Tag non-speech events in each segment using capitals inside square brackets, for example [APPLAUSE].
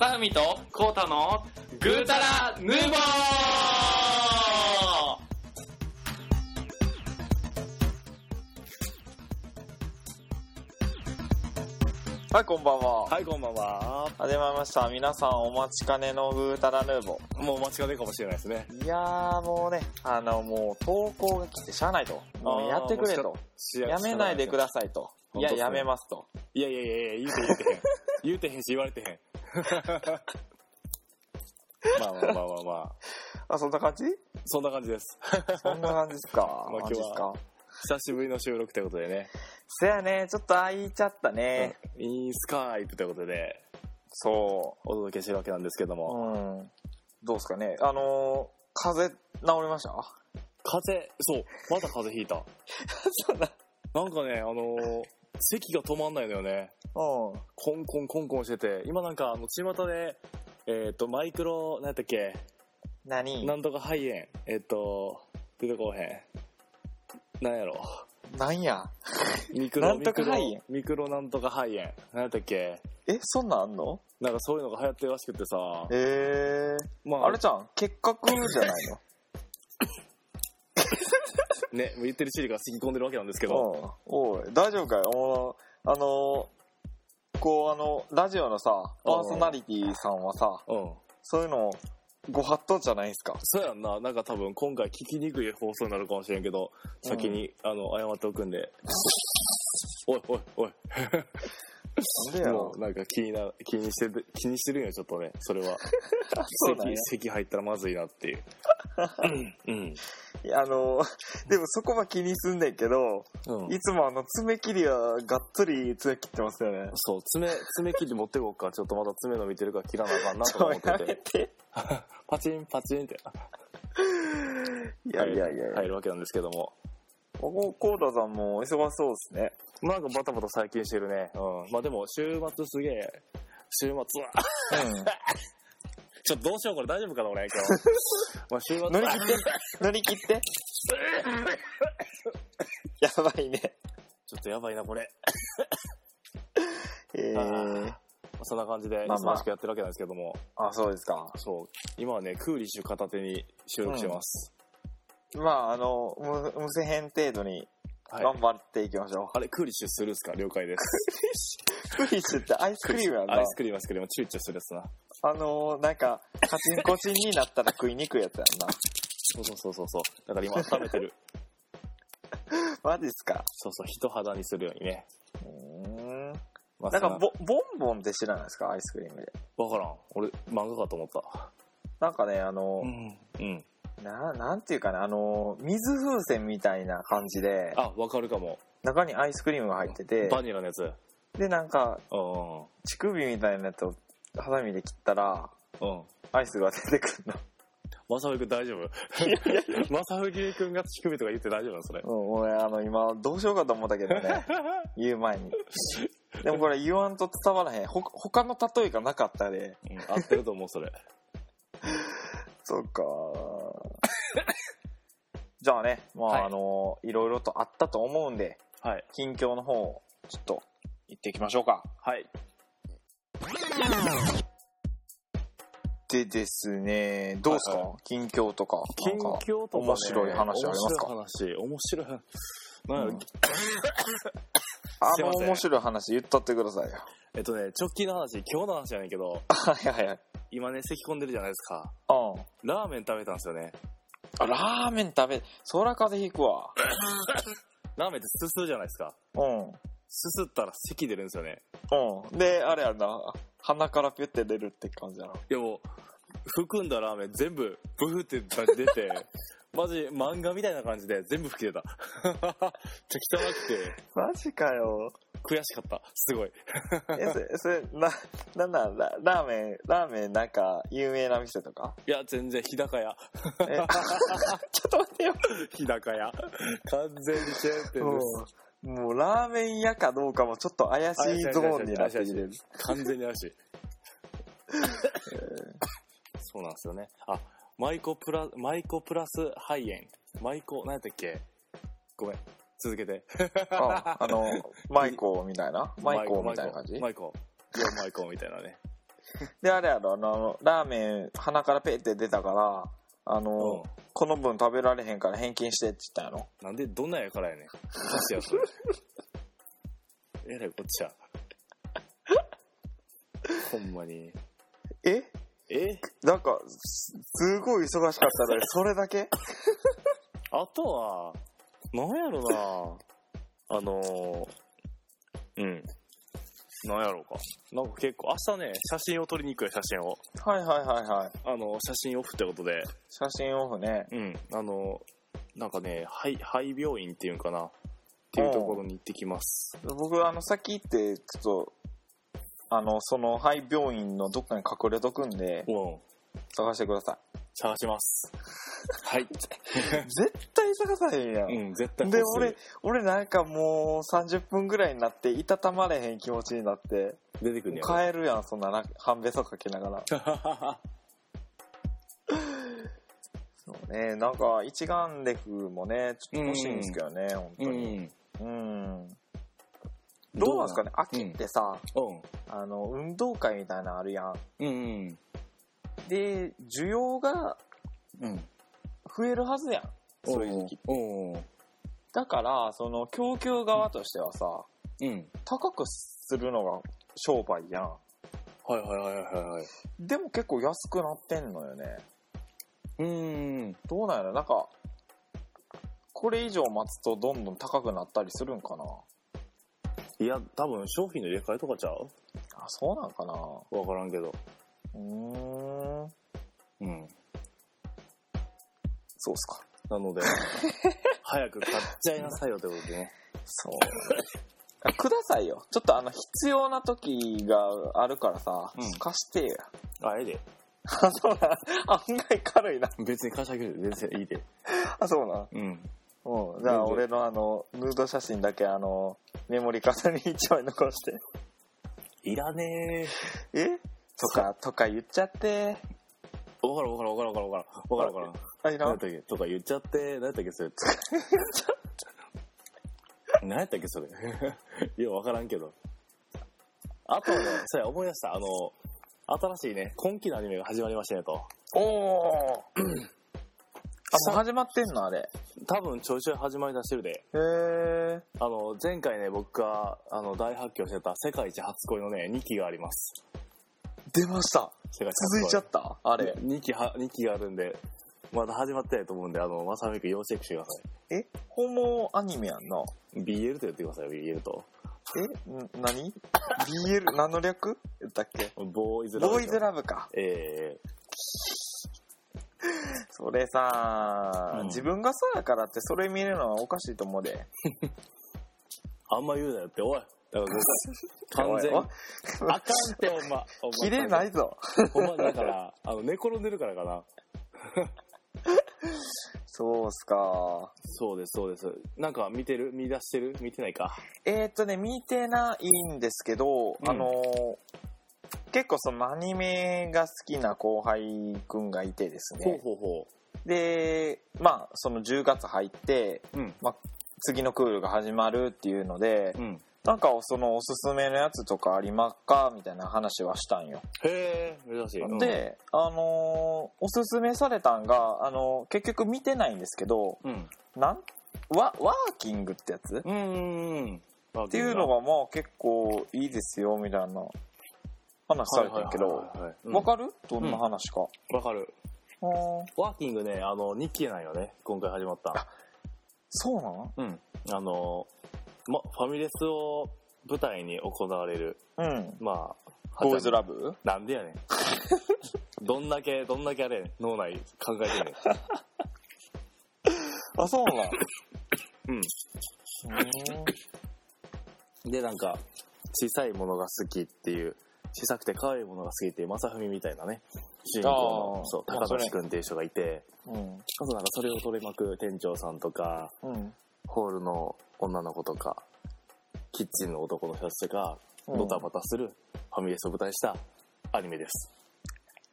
正文とコータのグータラヌーボーはい、こんばんは。はい、こんばんは。始まりました。皆さんお待ちかねのグータラヌーボもう間違いないかもしれないですね。ー。いやー、もうね、あの、もう投稿が来てしゃあないと。もうやってくれと。やめないでくださいと。いや、本当っすねやめますと。いやいやいやいや、言うて言うてへん。言うてへんし言われてへん。まあまあまあまあまあ。あ、そんな感じ？そんな感じです。そんな感じですか？まあマジっすか？久しぶりの収録ということでね。そやね、ちょっと空いちゃったね。インスカイプということで、そお届けしてるわけなんですけどう。も。うん。どうですかね？あのー、風邪治りました？風邪、そう、また風邪ひいた。[LAUGHS] そんな。なんかね、あのー、咳が止まんないのよね。うん。コンコンコンコンしてて、今なんかあの、巷で、えっ、と、マイクロ、なんやったっけ、何？なんとか肺炎、えっ、と、出てこうへん。なんやろ？なんや？ミクロ、なんとか肺炎？ミクロなんとか肺炎。なんやったっけ？え、そんなんあんの？なんかそういうのが流行ってるらしくてさ、えー。まあ、あれじゃん、結核じゃないの？ね、もう言ってるシリが吸い込んでるわけなんですけど、うんおい、大丈夫かよ。あの、こう、あの、ラジオのさ、パーソナリティさんはさ、うん。そういうの、ご法度じゃないですか？そうやんな、なんか多分今回聞きにくい放送になるかもしれんけど、先に、あの、謝っておくんで。おいおいおい。なんでやろもうなんか気にな、気にしてる、気にしてるんよ、ちょっとね、それは。そうだね咳、咳入ったらまずいなっていう。うん。いやあの、でもそこは気にすんねんけど、うん。いつもあの、爪切りはがっつり爪切ってますよね。そう、爪、爪切り持ってこうか。ちょっとまた爪伸びてるから切らなあかんなと思ってて。て。[LAUGHS] パチンパチンっていやいやいやいや。入るわけなんですけども。ここ、コーダさんも忙しそうですね。なんかバタバタ最近してるね。うん。まあでも、週末すげえ、週末は、うん。ちょっとどうしようこれ大丈夫かな俺今日。[LAUGHS] まあ週末乗り切って。乗り切って。[LAUGHS] やばいね。ちょっとやばいなこれ。えー。そんな感じでまあまあ忙しくやってるわけなんですけども。あ、そうですか。そう。今はね、クーリッシュ片手に収録してます。まあ、あの、無無せ編程度にはい。頑張っていきましょあれ、クーリッシュするっすか？了解です。う。[LAUGHS] クーリッシュってアイスクリームやんなアイ。スクリームアイスクリーム、チューチューするやつな。あのー、なんか、カチンコチンになったら食いにくいやつやんな。そうそうそうそうそう。だから今温めてる。[LAUGHS] マジっすか？そうそう、人肌にするようにね。うーん。まあなんかそボ、ボンボンって知らないですか？アイスクリームで。わからん。俺、漫画かと思った。なんかね、あのん。うん。ー、な、なんていうかな、あのー、水風船みたいな感じで、あ、わかるかも。中にアイスクリームが入ってて、バニラのやつ。で、なんか、うん。乳首みたいなやつをハサミで切ったら、うん。アイスが出てくるの。まさふくん大丈夫？まさふきくんが乳首とか言って大丈夫なのそれ。うん、俺、あの、今、どうしようかと思ったけどね。[LAUGHS] 言う前に。でもこれ言わんと伝わらへん。ほ、他の例えがなかったで。うん、合ってると思う、それ。[LAUGHS] そうか。[LAUGHS] じゃあね、まあ、はいあの、いろいろとあったと思うんで、はい。近況の方を、ちょっと、行っていきましょうか。はい。でですね、どうですか、はいは近況とか。近況とか、ね、面白い話ありますか？面白い話、面白い話。なんうん [LAUGHS] あの面白い話言ったってくださいよ。えっとね、直近の話、今日の話じゃないけど、はいはいはい。今ね、咳込んでるじゃないですか。うん。ラーメン食べたんですよね。あ、ラーメン食べ、そら風邪ひくわ。[LAUGHS] ラーメンってすするじゃないですか。うん。すすったら咳出るんですよね。うん。で、あれやな、鼻からピュって出るって感じやな。いやもう、含んだラーメン全部、ブフって出て、[LAUGHS] マジ漫画みたいな感じで全部吹き出た。[LAUGHS] めっちゃ汚くて、マジかよ。悔しかった。すごい。え、それ、それ、な、なんなん？ララーメン、ラーメンなんか有名な店とか？いや、全然、日高屋。え、[LAUGHS] ちょっと待ってよ。日高屋。完全にチェーン店です。もう、もうラーメン屋かどうかもちょっと怪しいゾーンになってきてる。完全に怪しい。そうなんですよね。あ、マイコプラ、マイコプラス肺炎。マイコ、何やったっけ？ごめん。続けて。ああの、[LAUGHS] マイコみたいな？マイコみたいな感じ？マイコ。マイコ。いや、マイコみたいなね。であれやろあのラーメン鼻からペって出たからあの、うんこの分食べられへんから返金してって言ったんやろ？なんでどんなんやからやねん。おかしいやそれ。えらいこっちゃ。ほんまに。え？え？なんかすすごい忙しかったのにそれだけ？[LAUGHS] あとは、なんやろなあのー、うん。なんやろうか。なんか結構、明日ね、写真を撮りに行くよ、写真を。はいはいはいはいあの、写真オフってことで、写真オフねうん。あの、なんかね、肺、肺病院っていうんかな。っていうところに行ってきます。僕あの先行ってちょっとあのその肺病院のどっかに隠れとくんでうん。探してくださ探します。はい。い [LAUGHS] 絶対探さへんやん、うん、絶対で俺俺なんかもう30分ぐらいになっていたたまれへん気持ちになって出てくるんやろ。帰るやんそんなな半べそかけながら [LAUGHS] そうねなんか一眼レフもねちょっと欲しいんですけどね、本当うにん。うんどうなんですかね秋ってさ、うん。あの運動会みたいなのあるやんうんうん。で需要がうん。増えるはずやんそういう時期うん。うん。だからその供給側としてはさうん。高くするのが商売やんはいはいはいはいはい。でも結構安くなってんのよねうん。どうなんやろ？なんかこれ以上待つとどんどん高くなったりするんかな？いや、多分商品の入れ替えとかちゃう？あそうなんかなわからんけど。うーん。うん。そうっすか。なので、[LAUGHS] 早く買っちゃいなさいよってことでね。そう。あくださいよ。ちょっとあの必要な時があるからさ、うん。貸してよ。あ、ええで。[LAUGHS] あそうな。ん案外軽いな。別に貸してあげるで。全然いいで。あそうな。んうん。うん、じゃあ俺のあのヌード写真だけあのメモリカサに1枚残して。いらねえ？とかとか言っちゃってえ。わからんわからんわからんわからんわからん。わからんわからん。やったっけ？とか言っちゃって、何やったっけそれ？[LAUGHS] 何やったっけそれ？[LAUGHS] いや、わからんけど。あとはね、そうや、思い出した。あの、新しいね、今期のアニメが始まりましたねと。おおあもう始まってんのあれ多分ちょいちょい始まりだしてるで。へえあの、前回ね、僕が、あの、大発狂してた世界一初恋のね、2期があります。出ました。続いちゃった？あれ？2期は、2期があるんで、まだ始まってないと思うんで、あの、まさみくん要チェックしてくださえ？ホモアニメやんな。い BL と言ってくださいよ、BL と。え？ん何 ?BL 何の略？言っけ？ボーイズラブ。ボーイズラブか。えそれさ、うん。自分がそうやからってそれ見るのはおかしいと思うで。ー、[LAUGHS] あんま言うなよって、おい。だから僕、[LAUGHS] 完全あかんって、ほんま。切れないぞほんま、だから、あの、寝転んでるからかな。[LAUGHS] そうっすかそうです、そうです。なんか見てる？見出してる？見てないか。えー、っとね見てないんですけど、うんあのー結構そのアニメが好きな後輩くんがいてですほうねほうほでまあその10月入ってう。うん。次のクールが始まるっていうので、うん。なんかそのおすすめのやつとかありますか？みたいな話はしたんよ、へえ、珍しい。うん、であのーおすすめされたんが、あのー結局見てないんですけどうん。なんワワーキングってやつ？うんうんうん。っっていうのがまあ結構いいですよみたいな話されたけどわわかる？どんな話か、わかる。あーワーキングね、あの、日記なんよね。今回始まった。そうなの？うん。あの、ま、ファミレスを舞台に行われる、うん。まあ、ボーイズラブ？なんでやねん。[LAUGHS] どんだけ、どんだけあれ、脳内考えてんねん。[LAUGHS] あそうなのうん。で、なんか、小さいものが好きっていう、小さくて可愛いものが好きっていう、まさふみみたいなね、主人公あの、ー。そう、まあそれ高橋くんっていう人がいて、うん。あとなんかそれを取り巻く店長さんとか、うんホールの女の子とか、キッチンの男の人たちが、うんドタバタするファミレスを舞台にしたアニメです。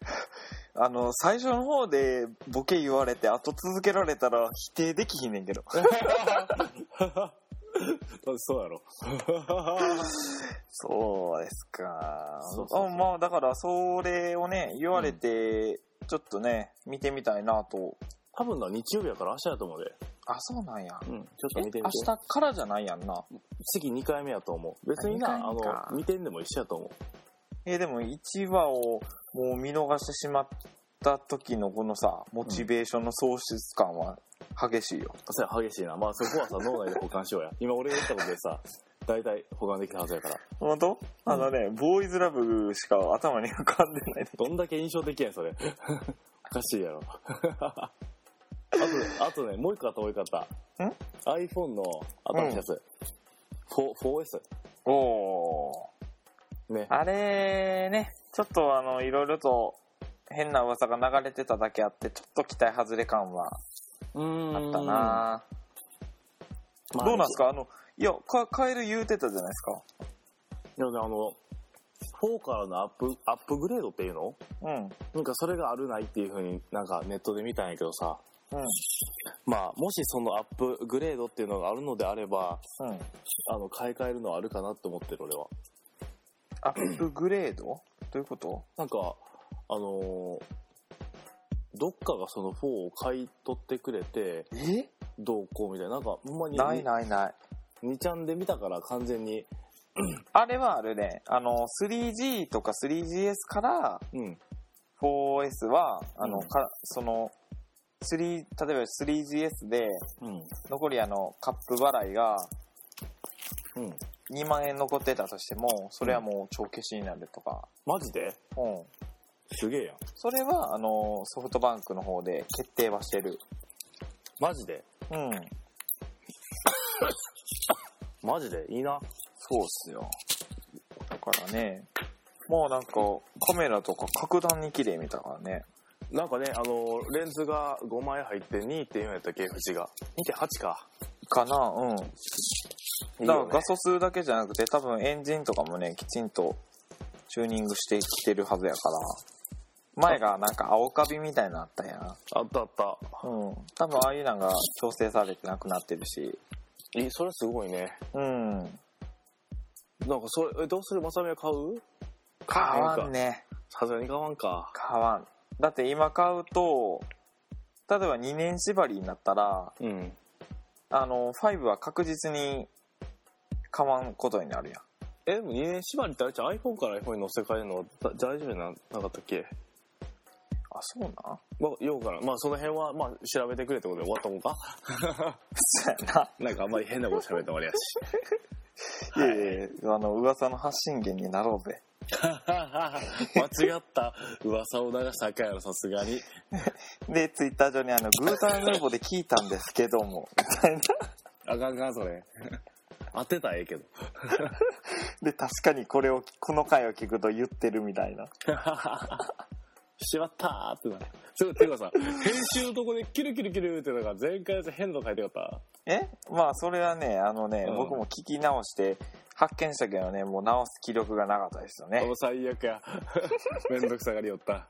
[LAUGHS] あの最初の方でボケ言われて後続けられたら否定できひんねんけど [LAUGHS] そうやろ。[LAUGHS] そうですか。そうそうそうあまあ、だから、それをね、言われて、ちょっとね、見てみたいなと。多分な、日曜日やから明日やと思うで。あ、そうなんや。うん。ちょっとえ見てみて。明日からじゃないやんな。次2回目やと思う。別にあな、あの、見てんでも一緒やと思う。えーでも1話をもう見逃してしまった時のこのさ、モチベーションの喪失感は激しいよ。それは激しいな。まあそこはさ、脳内で保管しようや。[LAUGHS] 今俺が言ったことでさ、大体保管できたはずやから。本当？あのね、ボーイズラブしか頭に浮かんでないね。どんだけ印象的やん、それ。[LAUGHS] おかしいやろ。[LAUGHS] あと、あとね、もう一個あった、もう一個あった。ん ?iPhone の新しいやつ。4 4S。おー。ね。あれね、ちょっとあの、いろいろと変な噂が流れてただけあって、ちょっと期待外れ感はあったなまあどうなんすか？あの、いや、か変える言うてたじゃないですか。いや、あの、4からのアップ、アップグレードっていうの？うん。なんかそれがあるないっていう風になんかネットで見たんやけどさ。うん。まあ、もしそのアップグレードっていうのがあるのであれば、うん。あの、買い替えるのはあるかなって思ってる俺は。アップグレード？どういうこと？なんか、あのーどっかがその4を買い取ってくれて、え？どうこうみたいな。なんか、ほんまに、ないないない。2ちゃんで見たから完全に、あれはあるね。あの、3G とか 3GS からうん。4S は、あの、うんかその、3、例えば 3GS で、うん。残りあの、カップ払いがうん。2万円残ってたとしても、それはもう帳消しになるとか。マジで？うん。すげえやん。それは、あの、ソフトバンクの方で決定はしてる。マジで？うん。[COUGHS] マジで？いいな。そうっすよ。だからね、もうなんか、カメラとか格段に綺麗見たからね。なんかね、あのレンズが5枚入って2.4やったっけ、縁が。2.8か。かな？うん。だから画素数だけじゃなくて多分エンジンとかもねきちんとチューニングしてきてるはずやから。前がなんか青カビみたいなのあったやん。あったあった。うん。多分ああいうのが調整されてなくなってるし。いい、それすごいね。うん。なんかそれ、えどうする？まさみは買う？買わか。んね。さすがに買わんか。買わんだって今買うと例えば2年縛りになったらうん。あの5は確実に買わんことになるやんえ、でも2年縛りってあれじゃん iPhone から iPhone に載せ替えるのだ大丈夫ななかったっけ？あそうなん？まあ、ようから。まあ、その辺は、まあ、調べてくれってことで終わったもんか？そうやな [LAUGHS] なんかあんまり変なこと喋って終わりやし。[LAUGHS] いやいやいやあの噂の発信源になろうぜ [LAUGHS] 間違った噂を流したかんやろ、さすがに。[LAUGHS] で、ツイッター上にあの、グータラヌーボーで聞いたんですけども、みたいな。あかんあかん、それ。当てたらええけど。[LAUGHS] で、確かにこれを、この回を聞くと言ってるみたいな。しまったーってなる。ていうかさ、編集のとこでキュルキュルキュルってなんか前回やつ変なの書いてよかっえ？まあ、それはね、あのね、うん僕も聞き直して、発見したけどね、もう直す気力がなかったですよた。もねう。最悪や。[LAUGHS] めんどくさがりよった。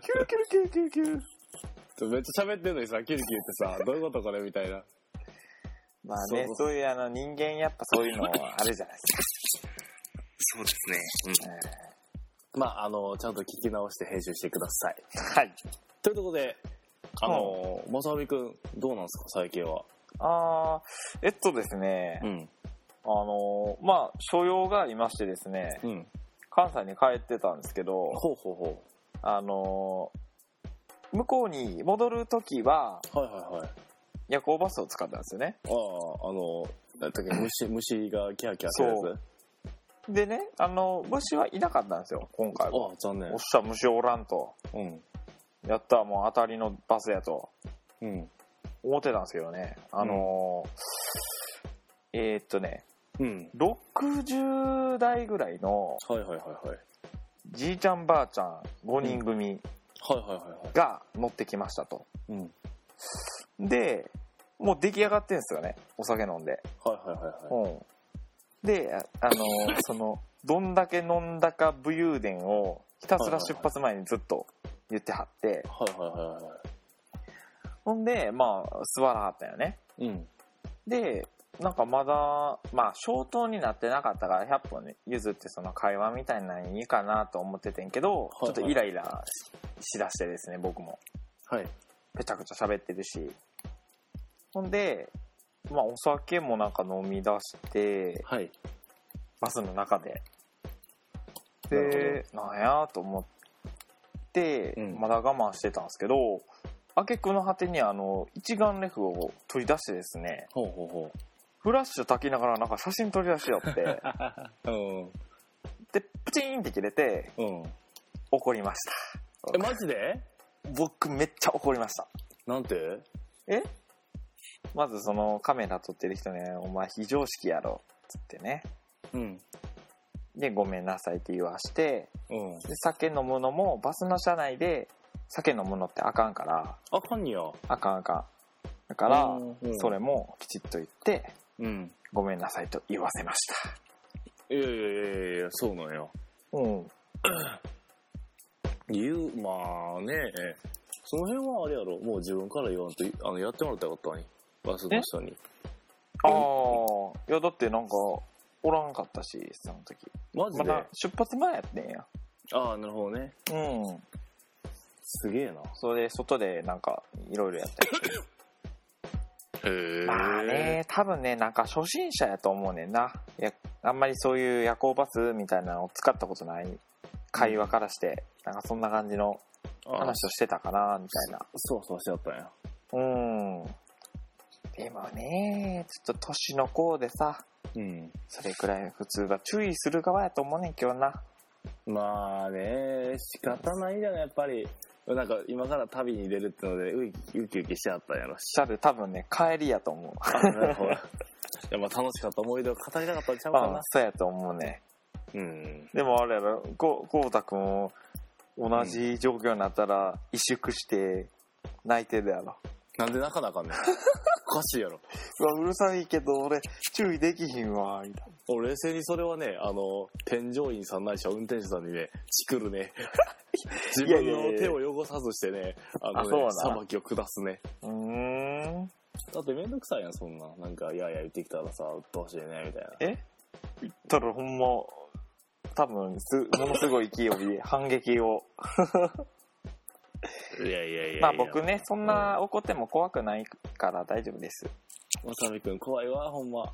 キュルキュルキュルキュルキュル。めっちゃ喋ってんのにさ、キュルキュルってさ、どういうことこれみたいな。まあねそう、そういうあの、人間やっぱそういうのはあるじゃないですそうですね。か。まあ、あの、ちゃんと聞き直して編集してください。はい。ということで、あの、まさみくん、どうなんですか、最近は。あー、えっとですね、ん。あのーまあ、所用がありましてですね、うん。関西に帰ってたんですけど、ほうほうほあのー向こうに戻るときはう。はいはいはい。夜行バスを使ったんですよね。ああ、あの、だっけ、虫、虫がキャーキャーするやつ？でね、あの、虫はいなかったんですよ、今回は。ああ、残念おっ。しゃ、虫おらんと。うん。やった、もう当たりのバスやとうん。思ってたんですけどね。あのーえーっとね、うん。60代ぐらいのはいはいはいはい。じいちゃんばあちゃん5人組はいはいはいはい。が乗ってきましたと。うん。で、もう出来上がってんですよね、お酒飲んで。はいはいはいはい。うんで、ああの、その、どんだけ飲んだか武勇伝をひたすら出発前にずっと言ってはって、はいはいはいはほんで、まあ、座らはったよね。い。うん。で、なんかまだ、まあ、消灯になってなかったから、100本ね、譲ってその会話みたいなのいいかなと思っててんけど、いちょっとイライラししだしてですね、僕も。はい。ぺちゃくちゃ喋ってるし。ほんで、まあ、お酒もなんか飲み出して、はい。バスの中で。で、なんやと思って、うんまだ我慢してたんですけど、挙句の果てにあの、一眼レフを取り出してですね、ほうほうほフラッシュ焚きながらなんか写真撮り出しよって。[LAUGHS] で、プチーンって切れて、うん。怒りました。え、マジで？僕めっちゃ怒りました。なんて？え？まずそのカメラ撮ってる人ね、お前非常識やろ、つってね。うん。で、ごめんなさいって言わして、うん。で、酒飲むのもバスの車内で酒飲むのってあかんから、あかんにや。あかんあかん。だから、それもきちっと言って、うん。ごめんなさいと言わせました。いやいやいやいや、そうなんや。うん。[CLEARS THROAT] 言う、まあね、その辺はあれやろ、もう自分から言わんと、あの、やってもらったらよかったのに。バスの人に。ああ、いやだってなんか、おらんかったし、その時。マジで、まだ出発前やってんや。ああ、なるほどね。うん。すげえな。それで外でなんか、いろいろやったりして。へえ。まあね、多分ね、なんか初心者やと思うねんな。やあんまりそういう夜行バスみたいなのを使ったことない会話からして、なんかそんな感じのあ話をしてたかな、みたいな。そうそうしてあったんや。うん。でもね、ちょっと年の子でさ、うん。それくらい普通は注意する側やと思うねん、今日な。まあね、仕方ないじゃない、やっぱり。なんか今から旅に出るってので、ウキウキウキしてあったんやろし。シャル多分ね、帰りやと思う。あ、なるほど。[LAUGHS] いや、まあ楽しかった思い出を語りたかったんちゃうかな、。あそうやと思うね。うん。でもあれやろ、ここうたくんも同じ状況になったら、萎縮して泣いてるやろ。なんで泣かなあかんねん。[LAUGHS] おかしいやろ。うわ、うるさいけど俺、注意できひんわ、みたいな。俺冷静にそれはね、あの、添乗員さんないしは運転手さんにね、チクるね。[LAUGHS] 自分の手を汚さずしてね、あのねさばきを下すね。うーん。だってめんどくさいやん、そんな。なんか、いやいや言ってきたらさ、うっとうしいね、みたいな。え？言ったらほんま、多分す、ものすごい勢いで反撃を。いやいやいや。まあ僕ね、そんな怒っても怖くないから大丈夫です。わさびくん怖いわ、ほんま。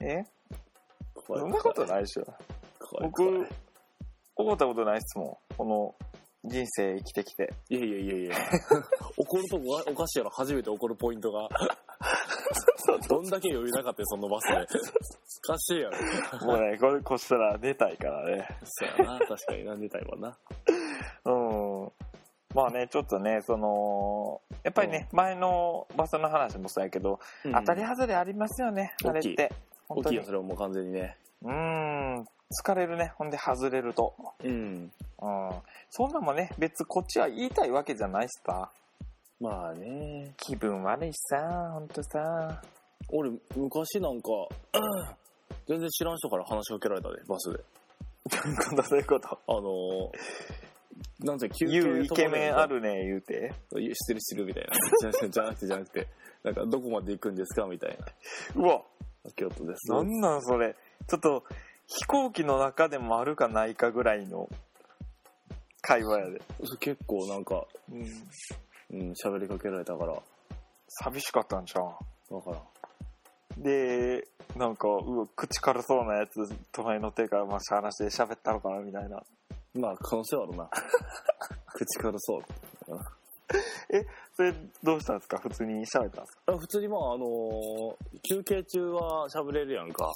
え？怖い。そんなことないでしょ。怖い。僕怖い、怒ったことないっすもん。この人生生きてきて。いやいやいやいや。[LAUGHS] 怒るとこがおかしいやろ、初めて怒るポイントが。どんだけ余裕なかったよ、そのバスで。おかしいやろ。もうね、これこしたら出たいからね。そうやな、確かになんでたいもんな。うん。まあね、ちょっとね、その、やっぱりね、前のバスの話もそうやけど、当たり外れありますよね、うんあれって。本当に大きいよ、それはもう完全にね。うーん、疲れるね、ほんで外れると。うん。うん。そんなもんね、別こっちは言いたいわけじゃないしさ。まあね。気分悪いしさ、ほんとさ。俺、昔なんか、[CLEARS THROAT] 全然知らん人から話しかけられたで、バスで。[LAUGHS] どういうこと？どういうこと？あのー、なんて休憩言うイケメンある。るね、言うて。知ってる知ってるみたいな。じゃなくて、じゃなくて、じゃなくて、なんか、どこまで行くんですかみたいな。うわ、京都です。なんなんそれ。ちょっと、飛行機の中でもあるかないかぐらいの会話やで。結構なんか、うん。うん、喋りかけられたから、寂しかったんじゃん。わからん。で、なんか、うわ、口軽そうなやつ、隣の手からまあ、話で喋ったのかな、みたいな。まあ、可能性はあるな。[LAUGHS] 口からそう。それ、どうしたんですか？普通に喋ったんですか？あ普通にまあ、あのー休憩中は喋れるやんか。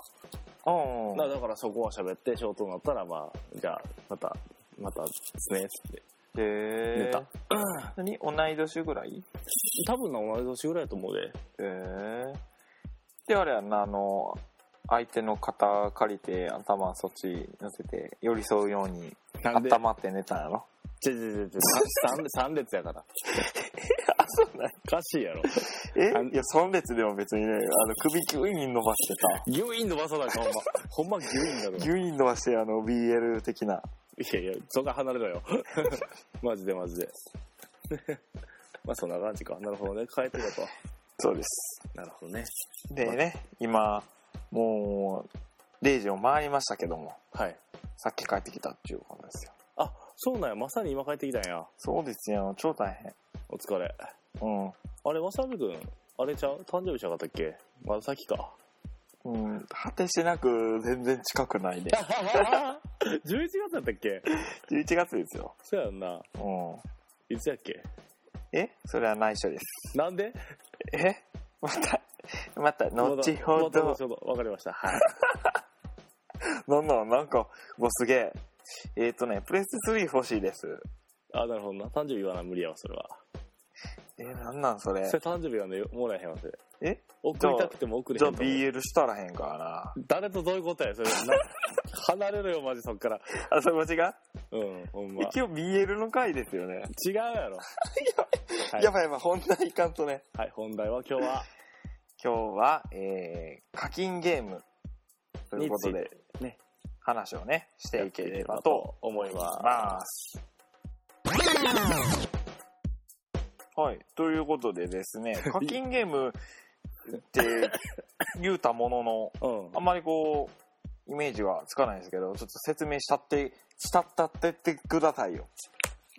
うんだだからそこは喋って、ショートになったら、まあ、じゃあ、また、またですね、つって。へ寝た。[CLEARS THROAT] 何？同い年ぐらい？多分な、同い年ぐらいやと思うで。へえ。で、あれやんな、あの、相手の肩借りて頭そっち乗せて寄り添うようになんで？温まって寝たんやろ？ちょちょちょちょ、三三列やから。[LAUGHS] あ、そうなんおかしいやろ。あんえいや、3列でも別にね、あの、首ギュイン伸ばしてさ、ギュインのバサだか、ほんま。[LAUGHS] ほんまギュインだろ。ギュイン伸ばして、あの、BL 的な。いやいや、そんな離れろよ。マジでマジで。[LAUGHS] まあそんな感じか。なるほどね。帰ってたと。そうです。なるほどね。でね、今、もう、0時を回りましたけども、はい。さっき帰ってきたっていうことですよ。あ、そうなんや。まさに今帰ってきたんや。そうですよ、超大変。お疲れ。うん。あれ、わさびくん、あれちゃう？誕生日しなかったっけ？まだ先か。うん、果てしなく全然近くないで。[LAUGHS] 11月だったっけ？11月ですよ。そうやんな。うん。いつやっけ？え？それは内緒です。なんで？え？また、また、後。ほど。わかりました。はい。なんなん、なんか、もうすげえ。えっ、ー、とね、プレステ3欲しいです。あ、なるほどな。誕生日はな、無理やわ、それは。えー、なんなんそれ？そ。れ誕生日はね、もらえへんわ、それ。え？送りたくても送れじゃあへんと思う。BL したらへんからな。誰とどういうことや、それ。[LAUGHS] な離れろよ、マジそっから。あ、それ間違うん、ほんま。一応 BL の回ですよね。違うやろ。はいやばいやばい、本題いかんとね。はい、本題は今日は、今日は、えー、課金ゲームということでね、話をね、していければとと思います。はい。ということでですね、[LAUGHS] 課金ゲームって言うたものの、[LAUGHS] うんあんまりこう、イメージはつかないですけど、ちょっと説明したって、したったってってくださいよ。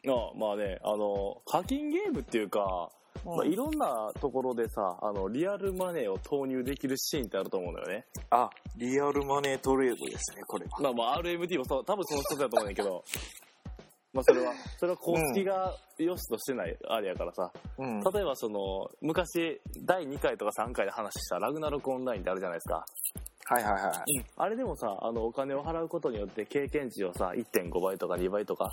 あまあね、あの、課金ゲームっていうか、まあ、いろんなところでさ、あの、リアルマネーを投入できるシーンってあると思うんだよね。あ、リアルマネートレードですね、これは。まあまあ RMT もそう、多分その一つだと思うんだけど、まあそれは、それは公式が良しとしてないあれやからさ、うん。例えばその、昔、第2回とか3回で話したラグナロクオンラインってあるじゃないですか。はいはいはい。あれでもさ、あの、お金を払うことによって経験値をさ、1.5倍とか2倍とか、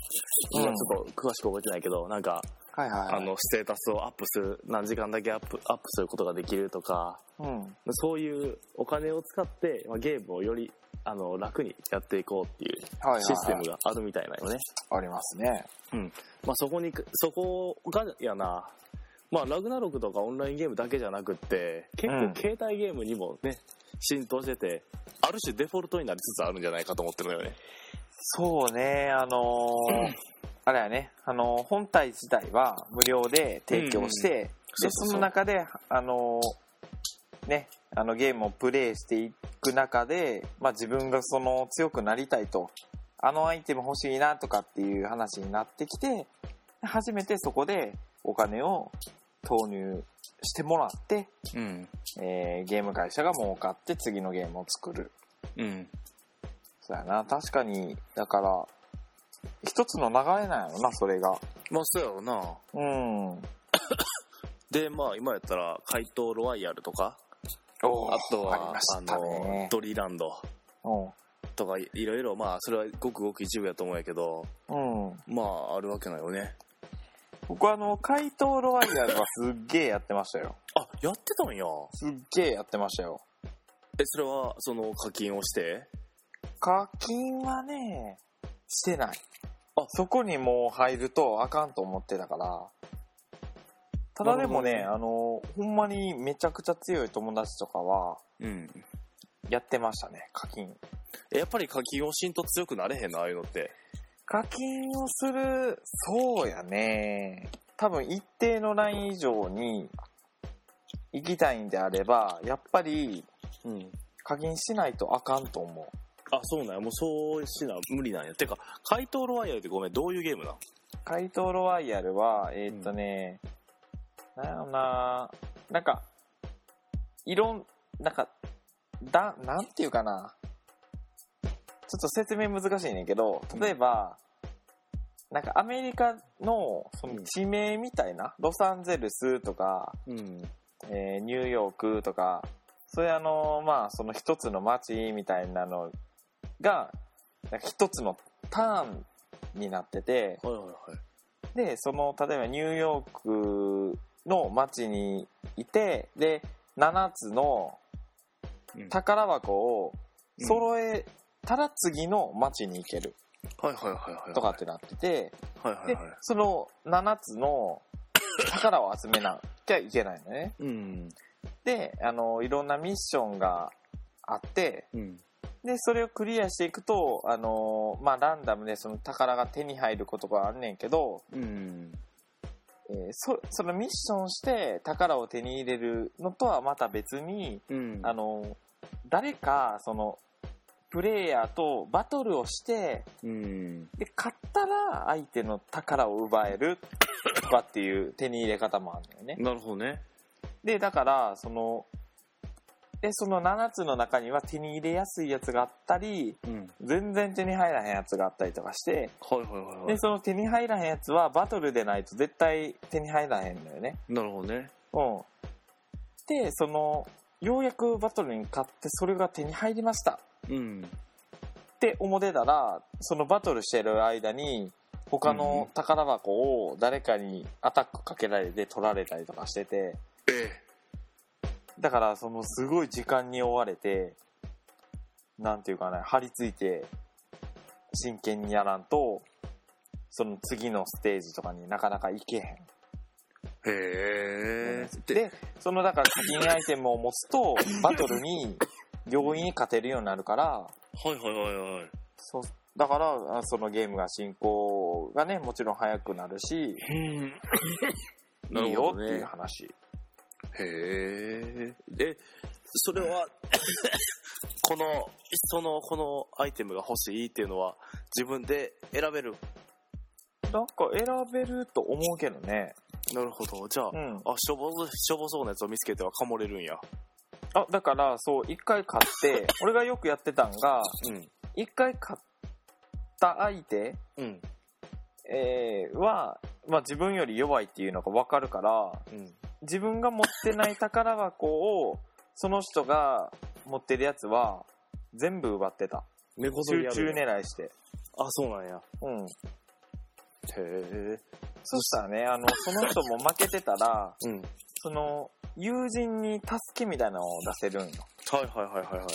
うん今ちょっと詳しく覚えてないけど、なんか、はいはいはい。あの、ステータスをアップする、何時間だけアップ、アップすることができるとか、うん。そういうお金を使って、まあ、ゲームをより、あの、楽にやっていこうっていうはいはい、はい。システムがあるみたいなよね。ありますね。まあ、そこに、そこが、やな、まあ、ラグナロクとかオンラインゲームだけじゃなくって、結うん構携帯ゲームにもね、浸透してて、ある種デフォルトになりつつあるんじゃないかと思ってるのよね。そうね、あのーあれやね、あのー本体自体は無料で提供して、で、そうそうそう。その中で、あのーね、あのゲームをプレイしていく中で、まあ自分がその強くなりたいと、あのアイテム欲しいなとかっていう話になってきて、初めてそこでお金を投入してもらって、うん。えーゲーム会社が儲かって次のゲームを作る。うん。そうやな、確かに、だから、一つの流れなんやろな、それが。まあ、そうやろうな。うん。[COUGHS] で、まあ、今やったら、怪盗ロワイヤルとか、おあとは、ありましたのね、。ドリーランドうん。とか、いいろいろ、まあ、それはごくごく一部やと思うんやけど、うん。まあ、あるわけないよね。僕はあの、怪盗ロワイヤルはすっげえやってましたよ。あ、やってたんや。すっげえやってましたよ。え、それは、その課金をして？課金はね、してない。あそこにもう入るとあかんと思ってたから。ただでもね、なあの、ほんまにめちゃくちゃ強い友達とかは、うん。やってましたね、課金。やっぱり課金をしんと強くなれへんの、ああいうのって。課金をする、そうやね。多分一定のライン以上に行きたいんであれば、やっぱりうん。課金しないとあかんと思う。あ、そうなんや。もうそうしな、無理なんや。てか、怪盗ロワイヤルってごめん、どういうゲームなん怪盗ロワイヤルは、えーっとね、なんやろな、なんか、いろん、なんか、だ、なんていうかな。ちょっと説明難しいねんけど、例えば、なんかアメリカのその地名みたいな、ロサンゼルスとか、うん。えーニューヨークとか、そういうあの、まあ、その一つの街みたいなのが、なんか一つのターンになってて、はいはいはい。で、その、例えばニューヨークの街にいて、で、7つのうん宝箱を揃えたら次の街に行けるはいはいはいはい。とかってなってて、ではいはいはい。、その7つの宝を集めなきゃいけないのね。うん。で、あの、いろんなミッションがあって、うん。で、それをクリアしていくと、あの、まあ、ランダムでその宝が手に入ることがあんねんけど、うん。えーそそのミッションして宝を手に入れるのとはまた別に、うんあの誰かそのプレイヤーとバトルをしてうん。で勝ったら相手の宝を奪えるとかっていう手に入れ方もあるんだよね。なるほどね。でだからそのでその7つの中には手に入れやすいやつがあったりうん。全然手に入らへんやつがあったりとかしてはいはいはいはでその手に入らへんやつはバトルでないと絶対手に入らへんのよね。いなるほどね。うん。でそのようやくバトルに勝ってそれが手に入りましたうん。って思ってたらそのバトルしてる間に他の宝箱を誰かにアタックかけられて取られたりとかしてて。えだからそのすごい時間に追われてなんていうかね張り付いて真剣にやらんとその次のステージとかになかなか行けへん。へえ。でそのだから課金アイテムを持つとバトルに容易に勝てるようになるから。はいはいはいはい。そうだからあそのゲームが進行がねもちろん早くなるしうんいいよっていう話、へえでそれは [COUGHS] このそのこのアイテムが欲しいっていうのは自分で選べる？なんか選べると思うけどね。なるほど。じゃあ、うん。あしょぼしょぼそうなやつを見つけてはかもれるんやあだからそう一回買って [LAUGHS] 俺がよくやってたんがうん。一回買った相手、うん。えーは、まあ、自分より弱いっていうのが分かるからうん。自分が持ってない宝箱をその人が持ってるやつは全部奪ってた。根こそぎ集中やる狙いして。あそうなんや。うん。へえそしたらねあのその人も負けてたらうんその友人に助けみたいなのを出せるんよ。はいはいはいはいはい。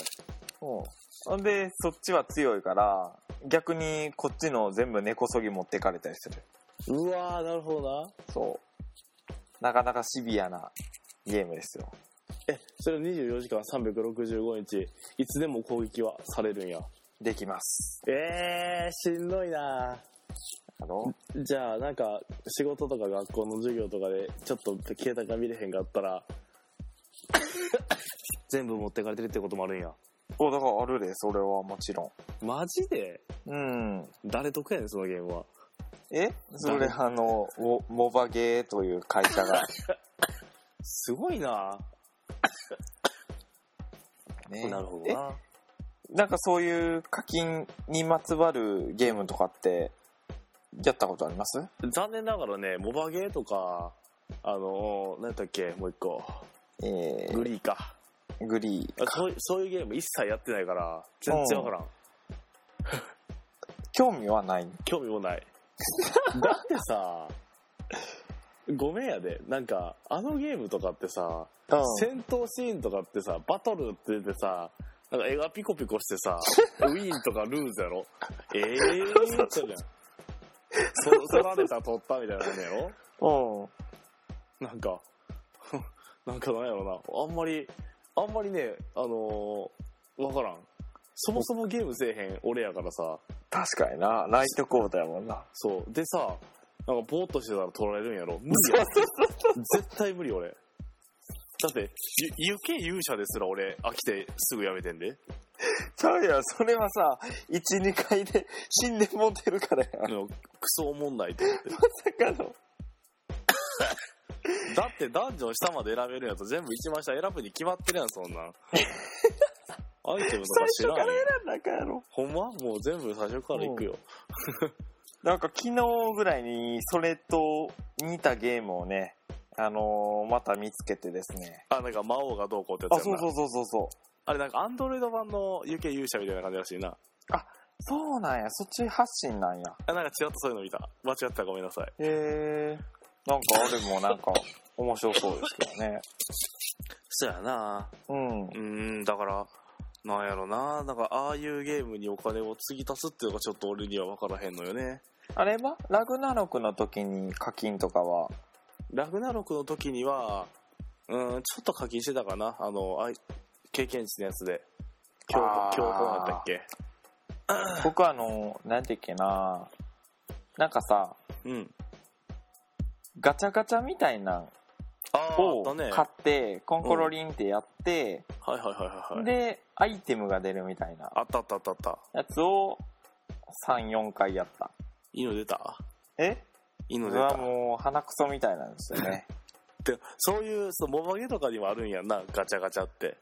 ほんでそっちは強いから逆にこっちの全部根こそぎ持ってかれたりする。うわーなるほどな。そう。なかなかシビアなゲームですよ。えそれ24時間365日いつでも攻撃はされるんや。できます。えー、しんどいなあの？じゃあなんか仕事とか学校の授業とかでちょっと携帯が見れへんかったら [LAUGHS] 全部持ってかれてるってこともあるんや。おだからあるでそれはもちろマジで？んうん。誰得やねんそのゲームは。え？それあのモモバゲーという会社が。[LAUGHS] すごいな、[LAUGHS] ねなるほどえ？ななんかそういう課金にまつわるゲームとかってやったことあります？残念ながらねモバゲーとかあの何やったっけもう一個。えグリーか。ー、グリーあそうそういうゲーム一切やってないから全然わからん。興味はない。興味もない。[LAUGHS] だってさごめんやで。なんかあのゲームとかってさうん。戦闘シーンとかってさバトルって言ってさなんか絵がピコピコしてさ [LAUGHS] ウィーンとかルーズやろ。ええー、ってじゃんそ [LAUGHS] 取られた取ったみたいな感じやろ？うん。なんか [LAUGHS] なんかなんやろな。あんまりあんまりねあのー、わからん。そもそもゲームせえへん俺やからさ。確かにな。ライトコードやもんな。そう。でさなんかぼーっとしてたら取られるんやろ？無理や。絶対無理俺。だってゆ行け勇者ですら俺飽きてすぐやめてんで [LAUGHS] ちゃうやん。それはさ12回で死んでもうてるからやあのクソおもんないと思って。[LAUGHS] まさかの。[LAUGHS] だってダンジョン下まで選べるんやと全部一番下選ぶに決まってるやんそんなん。アイテムとか知最初かららんよ選んだらあかんやろほんまもう全部最初から行くよ。なんか昨日ぐらいにそれと似たゲームをねあのーまた見つけてですね。あなんか魔王がどうこうってやつやそうそうそうそうそうあれなんかアンドロイド版の UK 勇者みたいな感じらしいな。そうなんや。そっち発信なんや。あなんかちらっとそういうの見た。間違ってたらごめんなさい。へえなんかあれもなんか面白そうですけどね。そうやな。うん。うーんだからなんやろな。なんかああいうゲームにお金を継ぎ足すっていうのがちょっと俺には分からへんのよね。あれは？ラグナロクの時に課金とかは？ラグナロクの時にはうんちょっと課金してたかな。あのあい経験値のやつで強あー強行やったっけ？[CLEARS THROAT] 僕あの何て言っけななんかさうんガチャガチャみたいなを。買って、コンコロリンってやって、はいはいはいはいはい。で、アイテムが出るみたいなあったあったあった。やつを3、4回やった。犬出た？え？犬出た。うわもう鼻くそみたいなんですよね。[LAUGHS] でそういう、そうモバゲとかにもあるんやんな、ガチャガチャって。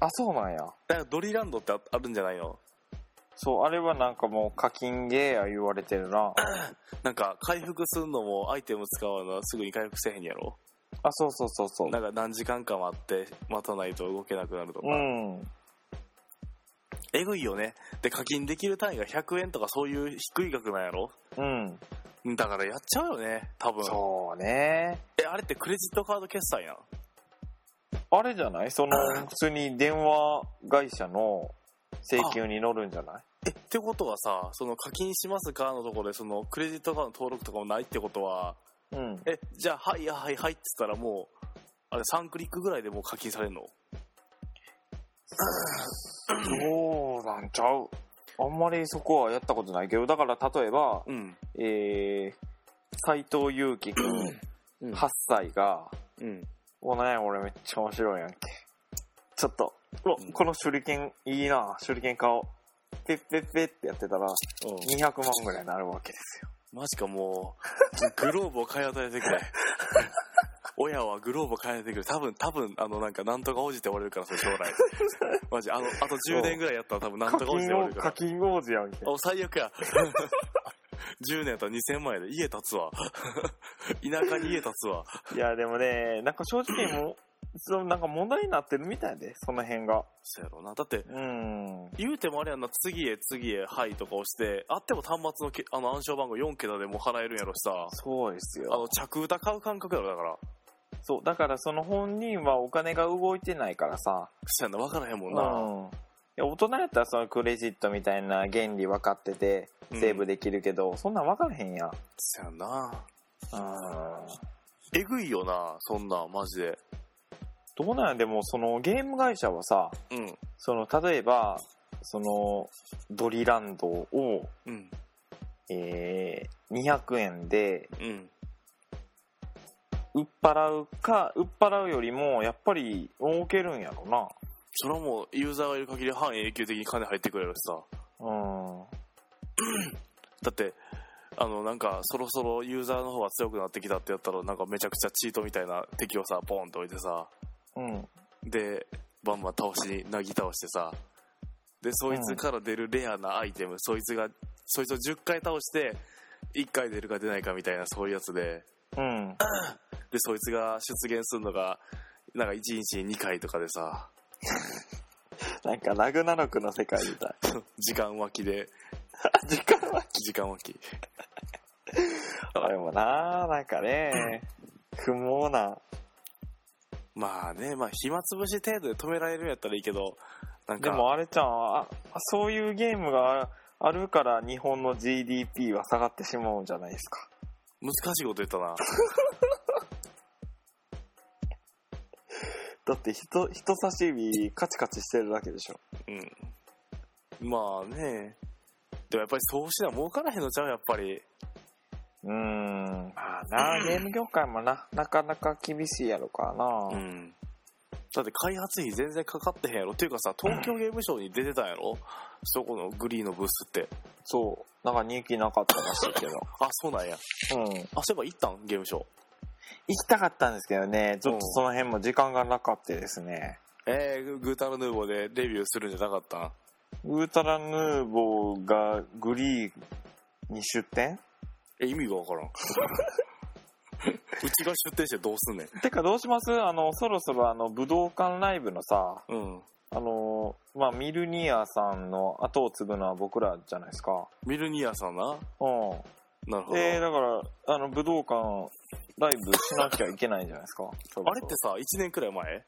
あ、そうなんや。だからドリランドってああるんじゃないの？そう、あれはなんかもう課金ゲーや言われてるな。[COUGHS] なんか回復すんのもアイテム使うのはすぐに回復せへんやろ？あ、そうそうそうそう。なんか何時間か待って待たないと動けなくなるとか、うん。えぐいよねで課金できる単位が100円とかそういう低い額なんやろ？うん。だからやっちゃうよね多分そうね。えあれってクレジットカード決済やんあれじゃない？その、普通に電話会社の請求に乗るんじゃない？えってことはさその課金しますかのところでそのクレジットカードの登録とかもないってことはうん。えじゃあはいはいはいって言ったらもうあれ3クリックぐらいでもう課金されるの？そうなんちゃう。あんまりそこはやったことないけど、だから例えば、うん。えー、斎藤祐樹くんうん。8歳が、うんおなんや俺めっちゃ面白いやんけ。ちょっと、うわうんこの手裏剣いいな、手裏剣買おう。ペッペッペッってやってたら、200万ぐらいになるわけですよ。マジかもうグローブを買い与えてくれ [LAUGHS] 親はグローブを買い与えてくれ多分多分あのなんかなんとか王子って言われるからそれ将来 [LAUGHS] マジあのあと10年ぐらいやったら多分なん課とか王子って言われるか課金王子やんけ。お最悪や10年やったら2000万円で家建つわ [LAUGHS] 田舎に家建つわいや、でもね、なんか正直もう、そのなんか問題になってるみたいで、その辺が。そうやろうなだってうん。言うてもあれやんな次へ次へはいとか押してあっても端末のけあの暗証番号4桁でもう払えるんやろしさそうですあよ。の着歌買う感覚やろだからそう、だからその本人はお金が動いてないからさ。そうやんな分からへんもうんな、ん。大人やったらそのクレジットみたいな原理分かってて、セーブできるけど、そんなん分からへんやん。そうやんなうん。えぐいよなそんなんマジでどうなんやでもそのゲーム会社はさ、うんその例えば、そのドリランドを、うんえー、200円でうん売っ払うか、売っ払うよりもやっぱり儲けるんやろな。それはもうユーザーがいる限り半永久的に金入ってくれるしさうん。だってあのなんかそろそろユーザーの方が強くなってきたってやったらなんかめちゃくちゃチートみたいな敵をさポンと置いてさうん。でバンバン倒しなぎ倒してさでそいつから出るレアなアイテム、そいつがそいつを10回倒して1回出るか出ないかみたいなそういうやつでうん。でそいつが出現するのがなんか1日に2回とかでさ [LAUGHS] なんかラグナロクの世界みたい。[LAUGHS] 時間脇で時間は時間脇あれもななんかね、不毛な。まあねまあ暇つぶし程度で止められるんやったらいいけどなんかでもあれちゃんあ、あそういうゲームがあるから日本の GDP は下がってしまうんじゃないですか。難しいこと言ったな [LAUGHS] だって人、人差し指カチカチしてるだけでしょ。うん。まあね。でもやっぱり投資は儲からへんのちゃう？やっぱり。うーん。まあな、ゲーム業界もな、なかなか厳しいやろからな。うん。だって開発費全然かかってへんやろ。っていうかさ東京ゲームショウに出てたんやろ？そこのグリーのブースって。そう。なんか人気なかったらしいけど。[LAUGHS] あそうなんや。うん。あそういえば行ったん？ゲームショウ行きたかったんですけどね、ちょっとその辺も時間がなかったですね。えー、ググータラヌーボーでレビューするんじゃなかった？んウータラヌーボーがグリーに出店？え意味がわからん。[LAUGHS] うちが出店してどうすんねん？てかどうします？あの、そろそろあの、武道館ライブのさ、うん。あの、まあ、ミルニアさんの後を継ぐのは僕らじゃないですか。ミルニアさんな？うん。なるほど、えー、だから、あの、武道館ライブしなきゃいけないんじゃないですか。あれってさ1年くらい前？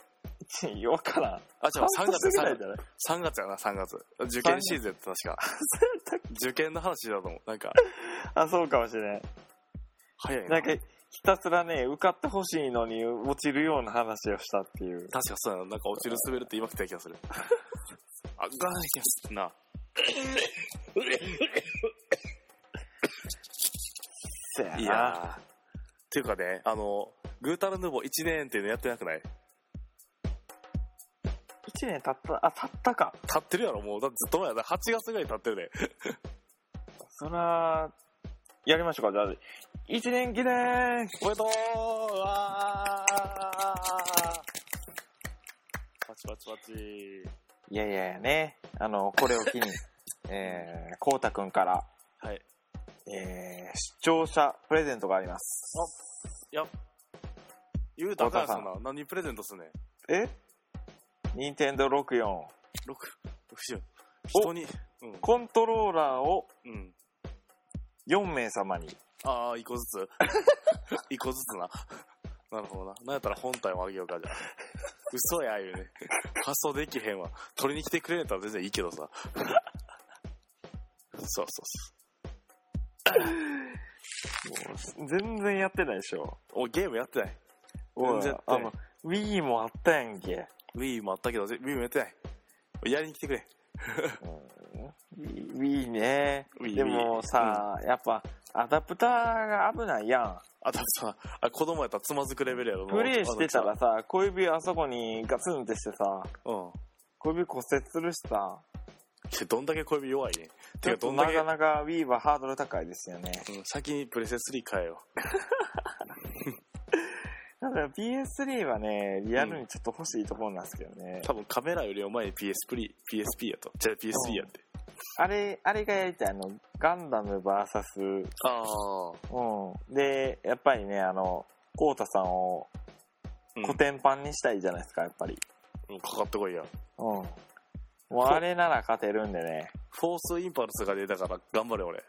て、わからん。あ、じゃあ3月、3半年ぐらいじゃない3月やな、3月。受験シーズンやった確か。[LAUGHS] 受験の話だと思う。なんか、あ、そうかもしれん。早いな。なんか、ひたすらね、受かってほしいのに落ちるような話をしたっていう。確かそうやな。なんか落ちる滑るって言いまくった気がする。[LAUGHS] あ、ガーキャスな。[LAUGHS] せやな。いやていうかね、あの、グータラヌーボー1年っていうのやってなくない？1年経った、あ、経ったか。経ってるやろもう、だってずっと前やだ。8月ぐらい経ってるで。そら、やりましょうか。じゃあ、1年記念おめでとうわーパチパチパチ。いやいやいやね、あの、これを機に、[LAUGHS] えー、こうたくんから、はい。えー、視聴者プレゼントがあります。いや、言うたかんやつ太田な。何プレゼントすんねん？え？任天堂64 6、60。人に、うん。コントローラーをうん。4名様に。ああ、一個ずつ？[LAUGHS] 一個ずつな。なるほどな。なんやったら本体をあげようか、じゃあ。嘘や、いうね。発送できへんわ。取りに来てくれんやったら全然いいけどさ。[LAUGHS] そうそうそもう全然やってないでしょ。う。お、ゲームやってない。全然やってないあの、Wii もあったやんけ。Wii もあったけど、ぜ Wii もやってない。やりに来てくれ。うん、Wii ね。Wii でもさ、やっぱ、アダプターが危ないやん。あ、多分さ、あ子供やったらつまずくレベルやろ。プレイしてたらさ、小指あそこにガツンってしてさ、うん。小指骨折するしさ、け [LAUGHS] どんだけ小指弱いね。てか、どんだけ、なかなか Wii はハードル高いですよね。うん、先にプレセ3買えよ。ただ PS3 はね、リアルにちょっと欲しいところなんですけどね。多分カメラよりも前に PS プリ、PSP やと。じゃあ PSP やって。あれ、あれがやりたい、あの、ガンダム VS、ああ。うん。で、やっぱりね、あの、コウタさんをうんコテンパンにしたいじゃないですか、やっぱり。うん、かかってこいや。うん。もうあれなら勝てるんでね。フォースインパルスが出たから頑張れ俺。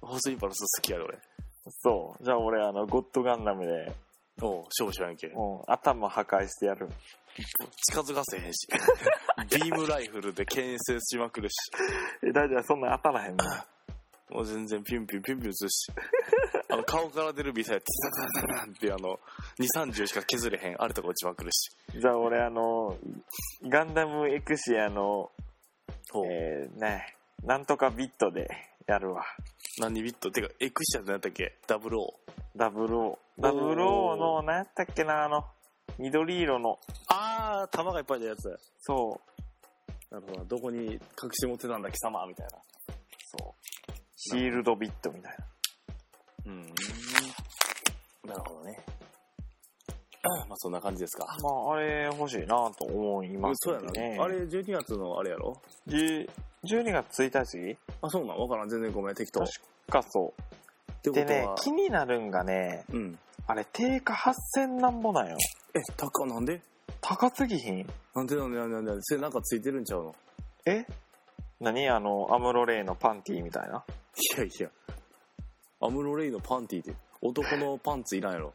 フォースインパルス？好きやで俺。そう。じゃあ俺、あの、ゴッドガンダムで、おう、勝負しやんけ。うん、頭破壊してやる。近づかせへんし。[LAUGHS] ビームライフルで牽制しまくるし。え、大丈夫、そんな当たらへんの？もう全然ピュンピュンピュンピュン撃つし。[LAUGHS] あの、顔から出るミサイル、ティザザザザンってあの、2、30しか削れへん。あるとこ撃ちまくるし。じゃあ俺、あの、ガンダムエクシアの、えー、ね、なんとかビットでやるわ。何ビット？てか、エクシアって何やったっけ？ダブルオー。ダブルオー。ダブルオーの、なんやったっけな、あの、緑色の、あー、弾がいっぱい出るやつ。そう、なるほど。どこに隠し持ってたんだ、貴様みたいな。そう。シールドビットみたいな。うん。なるほどね。[COUGHS] まあそんな感じですか。まあ、あれ欲しいなと思いますそうやな。ね。あれ、12月のあれやろ？10 12月1日あ、そうなん？わからん。全然ごめん、適当。っ確かそう。でねは、、気になるんがね、うん。あれ定価8000なんぼなんよ。え、高なんで？高すぎひん？なんでなんでなんでなんでそれなんかついてるんちゃうの？え？何？あの、アムロレイのパンティーみたいな？いやいや。アムロレイのパンティって、男のパンツいらんやろ。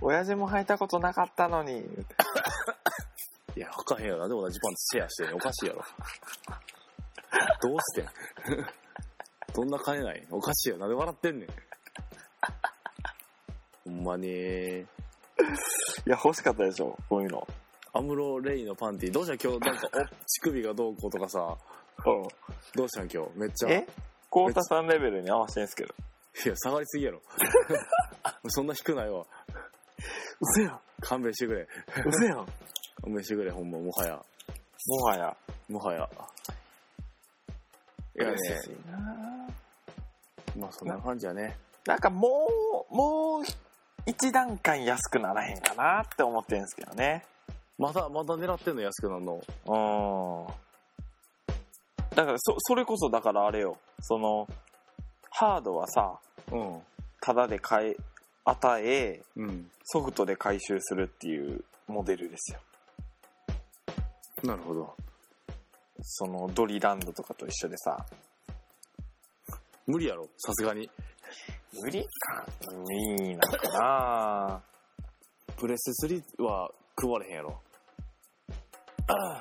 親父も履いたことなかったのに。[LAUGHS] いや、履かへんやろ。なんで同じパンツシェアしてんのおかしいやろ。どうしてん？どんな金ない？おかしいよ。なんで笑ってんねん？ほんまに。いや、欲しかったでしょ、こういうの。アムロレイのパンティどうした今日なんか、お、乳首がどうこうとかさ、どうしたん今日？めっちゃ。え？コウタさんレベルに合わせてんすけど。いや、下がりすぎやろ。[LAUGHS] そんな低ないわ。嘘やん。勘弁してくれ。嘘やん。勘弁してくれ、ほんま、もはや。もはや。もはや。いやね、嬉しいなまあそんな感じやね。なんかもう、もう一段階安くならへんかなって思ってんすけどね。まだ、まだ狙ってんの安くなるの？うん。だから、そ、それこそだからあれよ。その、ハードはさ、うん。タダで買え、与え、うん。ソフトで回収するっていうモデルですよ。なるほど。そのドリランドとかと一緒でさ。無理やろ、さすがに。無理か。無理なんかなプレステ3は食われへんやろ。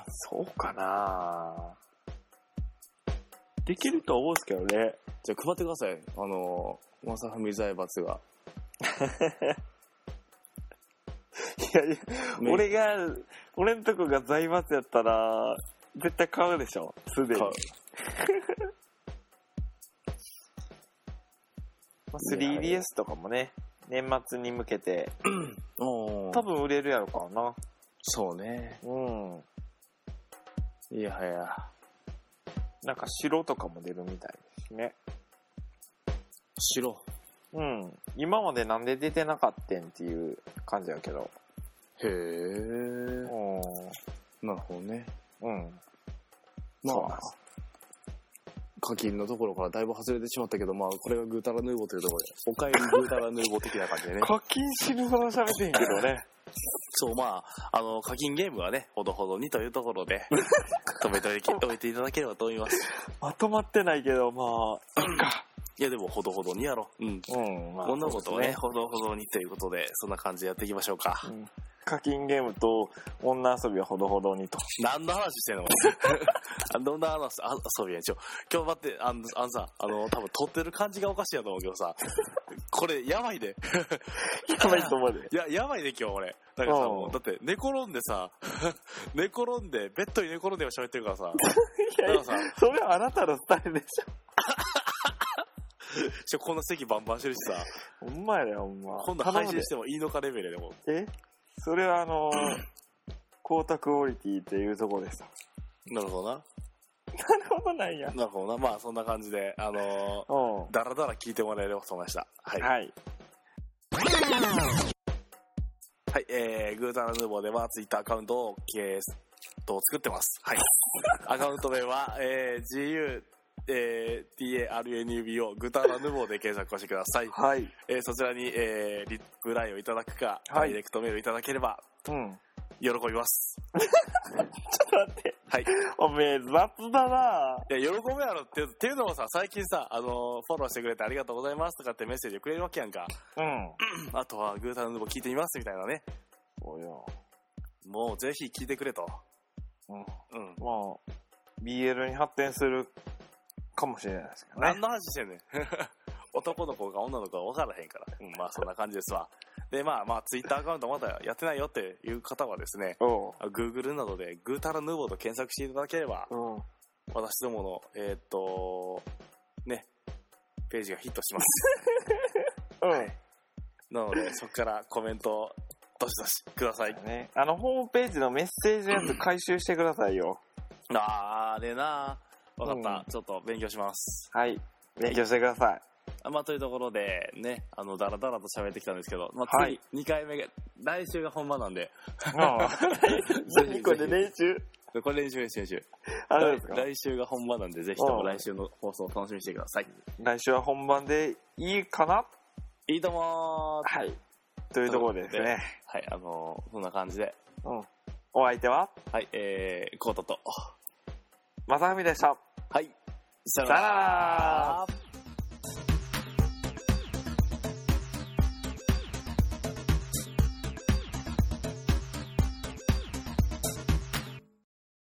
そうかなできると思うんですけどね。じゃあ配ってください。あのー、まさふみ財閥が。いやいや、俺が、俺んとこが財閥やったら、絶対買うでしょ。すでに買。う [LAUGHS] まあ 3DS とかもね、年末に向けて、お多分売れるやろからな。そうね。うん。いやはや。なんか白とかも出るみたいですね。白。うん。今までなんで出てなかったんっていう感じやけど。へえ。うなるほどね。ん。うん。まあ課金のところからだいぶ外れてしまったけど、まあ、これがグータラヌーボーというところで、おかえりグータラヌーボー的な感じでね。[LAUGHS] 課金死ぬほど喋ってんけどね。[LAUGHS] そう、まあ、あの、課金ゲームはね、ほどほどにというところで、[LAUGHS] 止めておいておいただければと思います。まとまってないけど、まあ、か。いや、でも、ほどほどにやろう。うん。うん。まあ、こんなことをね、そうほどほどにということで、そんな感じでやっていきましょうか。うん課金ゲームと女遊びはほどほどにと。何の話してんの？[LAUGHS] あどんな話、あ、遊びやん。ちょ、今日待って、あの、あのさ、あの、多分撮ってる感じがおかしいやと思うけどさ、[LAUGHS] これ、やばいで。やばいと思うで。い [LAUGHS] や、やばいで今日俺。なんかさ、うんもう、だって、寝転んでさ、寝転んで、ベッドに寝転んで喋ってるからさ、だからさ、それはあなたのスタイルでしちょこんな席バンバンしてるしさ、ょ。ほんまやで、ほんま。今度配信してもいいのかレベルでも。え？それはあのー、光沢クオリティっていうところです。なるほどな。なるほどなんや。なるほどな。まあ、そんな感じで、あのーうん。だらだら聞いてもらえればと思いました。はい。はい。はい、えー、グータラヌーボーではツイッターアカウントを、えー、と作ってます。はい。[LAUGHS] アカウント名は、えー、GU、えー、TARNUB をグータラヌーボーで検索をしてください。はい。えー、そちらに、えー、リプライをいただくか、はいダイレクトメールいただければ、うん。喜びます。[LAUGHS] ちょっと待って。はい。いおめえ、雑だなや、喜ぶやろって、っていうのもさ、最近さ、あのーフォローしてくれてありがとうございますとかってメッセージをくれるわけやんか。うん。[CLEARS THROAT] あとは、グータラヌーボー聞いてみますみたいなね。そうよ。もう、ぜひ聞いてくれと。うん。うん。まあ、BL に発展するかもしれないですけどね何。の話してんねん。[LAUGHS] 男の子か女の子か分からへんから。うん、まあそんな感じですわ。で、まあまあツイッターアカウントまだやってないよっていう方はですね。Google などでグータラヌーボーと検索していただければ、うん。私どもの、えーっと、ね、ページがヒットします。うん。なので、そこからコメントをどしどしください。ね、あの、ホームページのメッセージのやつ回収してくださいよ。あー、あれな分かった、うんちょっと勉強します。はい。勉強してください。あまあ、というところで、ね、あの、だらだらと喋ってきたんですけど、まあ、はい次、2回目が、来週が本番なんで、ああ。何これ練習？これ練習練習練習。あすか来週が本番なんで、ぜひとも来週の放送を楽しみにしてください。来週は本番でいいかな？いいともーはい。というところでですね。はい、あのーそんな感じで、うん。お相手は、はい、えー、コートと、まさふみでした。はい、ささよなら